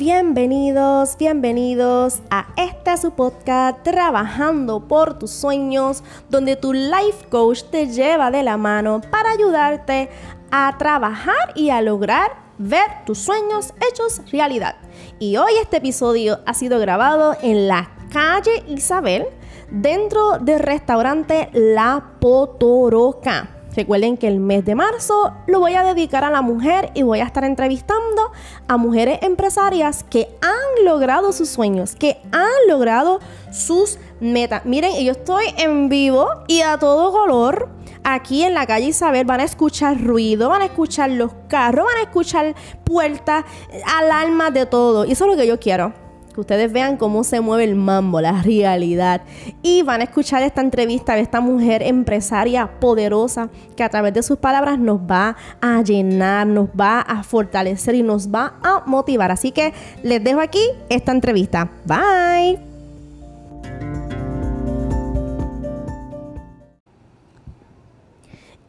bienvenidos, bienvenidos a este su podcast Trabajando por tus sueños, donde tu life coach te lleva de la mano para ayudarte a trabajar y a lograr ver tus sueños hechos realidad. Y hoy este episodio ha sido grabado en la calle Isabel, dentro del restaurante La Potoroca. Recuerden que el mes de marzo lo voy a dedicar a la mujer y voy a estar entrevistando a mujeres empresarias que han logrado sus sueños, que han logrado sus metas. Miren, yo estoy en vivo y a todo color. Aquí en la calle Isabel van a escuchar ruido, van a escuchar los carros, van a escuchar puertas, alarmas de todo. Y eso es lo que yo quiero que ustedes vean cómo se mueve el mambo, la realidad. Y van a escuchar esta entrevista de esta mujer empresaria poderosa que a través de sus palabras nos va a llenar, nos va a fortalecer y nos va a motivar. Así que les dejo aquí esta entrevista. Bye.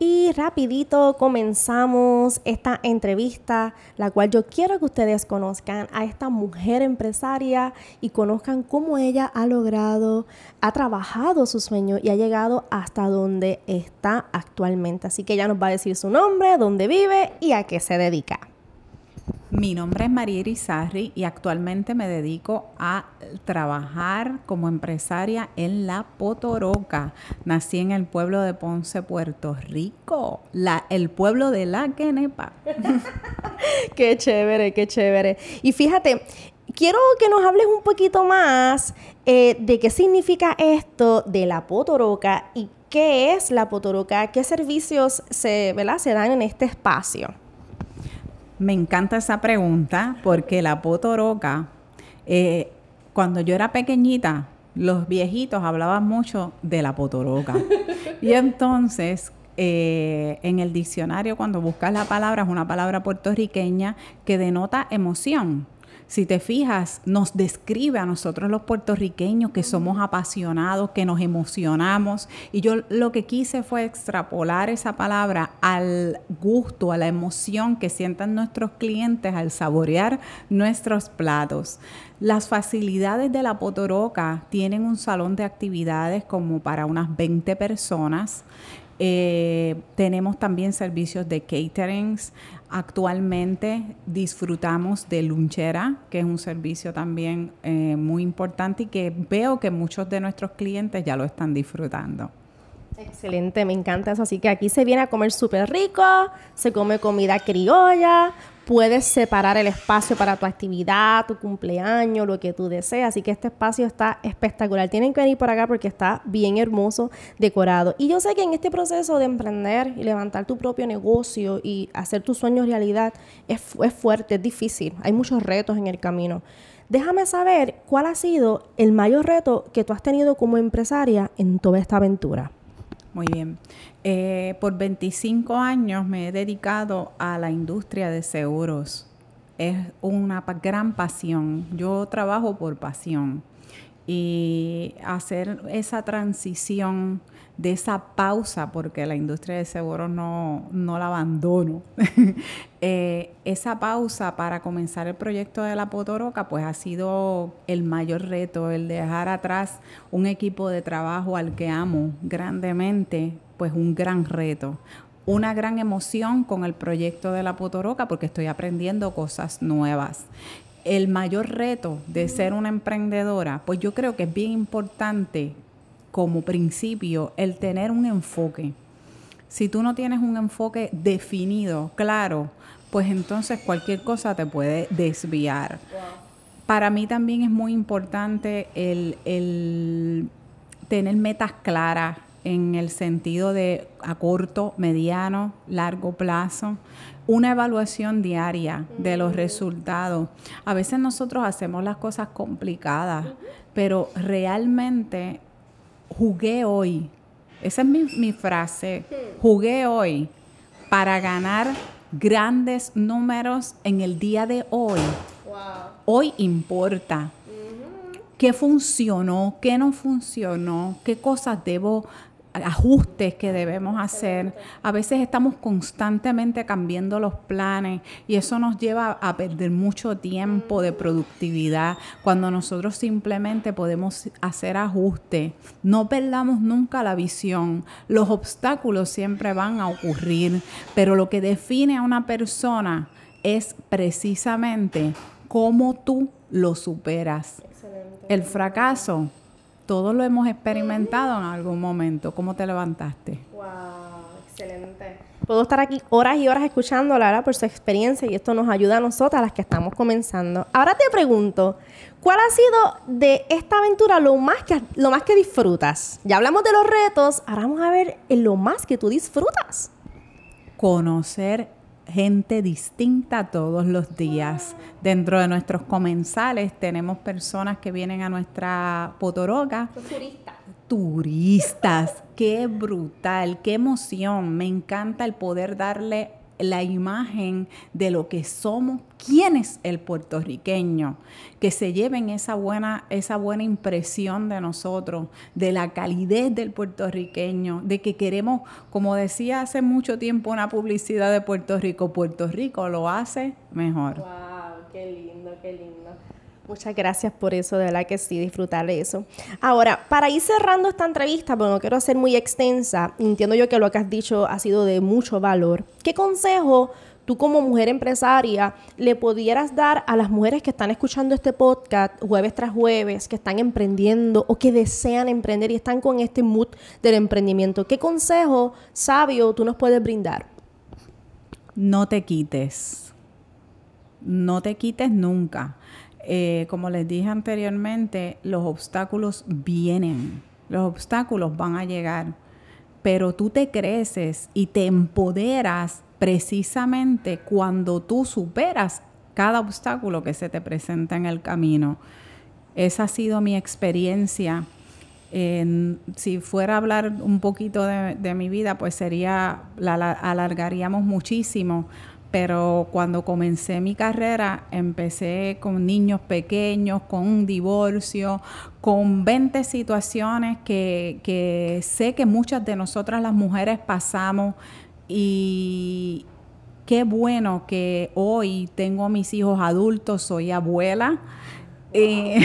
Y rapidito comenzamos esta entrevista, la cual yo quiero que ustedes conozcan a esta mujer empresaria y conozcan cómo ella ha logrado, ha trabajado su sueño y ha llegado hasta donde está actualmente. Así que ella nos va a decir su nombre, dónde vive y a qué se dedica. Mi nombre es María Irizarri y actualmente me dedico a trabajar como empresaria en La Potoroca. Nací en el pueblo de Ponce, Puerto Rico, la, el pueblo de la Quenepa. qué chévere, qué chévere. Y fíjate, quiero que nos hables un poquito más eh, de qué significa esto de La Potoroca y qué es La Potoroca, qué servicios se, se dan en este espacio. Me encanta esa pregunta porque la potoroca, eh, cuando yo era pequeñita, los viejitos hablaban mucho de la potoroca. y entonces, eh, en el diccionario, cuando buscas la palabra, es una palabra puertorriqueña que denota emoción si te fijas, nos describe a nosotros los puertorriqueños que somos apasionados, que nos emocionamos. Y yo lo que quise fue extrapolar esa palabra al gusto, a la emoción que sientan nuestros clientes al saborear nuestros platos. Las facilidades de la Potoroca tienen un salón de actividades como para unas 20 personas. Eh, tenemos también servicios de caterings. Actualmente disfrutamos de Lunchera, que es un servicio también eh, muy importante y que veo que muchos de nuestros clientes ya lo están disfrutando. Excelente, me encanta eso. Así que aquí se viene a comer súper rico, se come comida criolla, puedes separar el espacio para tu actividad, tu cumpleaños, lo que tú deseas. Así que este espacio está espectacular. Tienen que venir por acá porque está bien hermoso, decorado. Y yo sé que en este proceso de emprender y levantar tu propio negocio y hacer tus sueños realidad es, es fuerte, es difícil. Hay muchos retos en el camino. Déjame saber cuál ha sido el mayor reto que tú has tenido como empresaria en toda esta aventura. Muy bien. Eh, por 25 años me he dedicado a la industria de seguros. Es una gran pasión. Yo trabajo por pasión. Y hacer esa transición de esa pausa, porque la industria de seguros no, no la abandono, eh, esa pausa para comenzar el proyecto de la Potoroca, pues ha sido el mayor reto, el dejar atrás un equipo de trabajo al que amo grandemente, pues un gran reto. Una gran emoción con el proyecto de la Potoroca porque estoy aprendiendo cosas nuevas el mayor reto de ser una emprendedora, pues yo creo que es bien importante como principio el tener un enfoque. Si tú no tienes un enfoque definido, claro, pues entonces cualquier cosa te puede desviar. Para mí también es muy importante el, el tener metas claras en el sentido de a corto, mediano, largo plazo, una evaluación diaria de los resultados. A veces nosotros hacemos las cosas complicadas, pero realmente jugué hoy. Esa es mi, frase. Jugué hoy para ganar grandes números en el día de hoy. Hoy importa. ¿Qué funcionó? ¿Qué no funcionó? ¿Qué cosas debo ajustes que debemos hacer. A veces estamos constantemente cambiando los planes y eso nos lleva a perder mucho tiempo de productividad cuando nosotros simplemente podemos hacer ajustes. No perdamos nunca la visión. Los obstáculos siempre van a ocurrir, pero lo que define a una persona es precisamente cómo tú lo superas. El fracaso todos lo hemos experimentado en algún momento. ¿Cómo te levantaste? Wow, excelente. Puedo estar aquí horas y horas escuchando a Lara por su experiencia y esto nos ayuda a nosotras, las que estamos comenzando. Ahora te pregunto, ¿cuál ha sido de esta aventura lo más que, lo más que disfrutas? Ya hablamos de los retos, ahora vamos a ver en lo más que tú disfrutas. Conocer gente distinta todos los días. Dentro de nuestros comensales tenemos personas que vienen a nuestra potoroga. Turistas. Turistas. Qué brutal, qué emoción. Me encanta el poder darle la imagen de lo que somos, quién es el puertorriqueño, que se lleven esa buena, esa buena impresión de nosotros, de la calidez del puertorriqueño, de que queremos, como decía hace mucho tiempo una publicidad de Puerto Rico, Puerto Rico lo hace mejor. Wow, qué lindo, qué lindo. Muchas gracias por eso, de verdad que sí, disfrutar eso. Ahora, para ir cerrando esta entrevista, porque no quiero hacer muy extensa, entiendo yo que lo que has dicho ha sido de mucho valor. ¿Qué consejo tú como mujer empresaria le pudieras dar a las mujeres que están escuchando este podcast jueves tras jueves, que están emprendiendo o que desean emprender y están con este mood del emprendimiento? ¿Qué consejo sabio tú nos puedes brindar? No te quites. No te quites nunca. Eh, como les dije anteriormente, los obstáculos vienen, los obstáculos van a llegar, pero tú te creces y te empoderas precisamente cuando tú superas cada obstáculo que se te presenta en el camino. Esa ha sido mi experiencia. si fuera a hablar un poquito de, de mi vida, pues sería, la alargaríamos muchísimo, pero cuando comencé mi carrera empecé con niños pequeños, con un divorcio, con 20 situaciones que, sé que muchas de nosotras las mujeres pasamos y qué bueno que hoy tengo a mis hijos adultos, soy abuela. Y,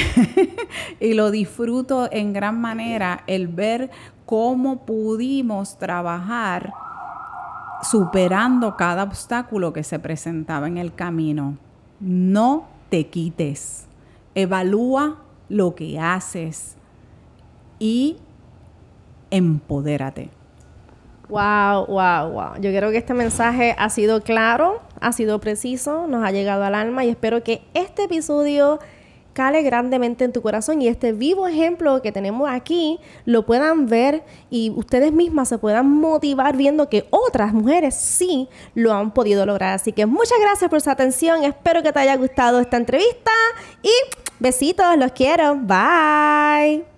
y, lo disfruto en gran manera el ver cómo pudimos trabajar superando cada obstáculo que se presentaba en el camino. No te quites. Evalúa lo que haces y empodérate. Wow, wow, wow. Yo creo que este mensaje ha sido claro, ha sido preciso, nos ha llegado al alma y espero que este episodio cale grandemente en tu corazón y este vivo ejemplo que tenemos aquí lo puedan ver y ustedes mismas se puedan motivar viendo que otras mujeres sí lo han podido lograr. Así que muchas gracias por su atención, espero que te haya gustado esta entrevista y besitos, los quiero, bye.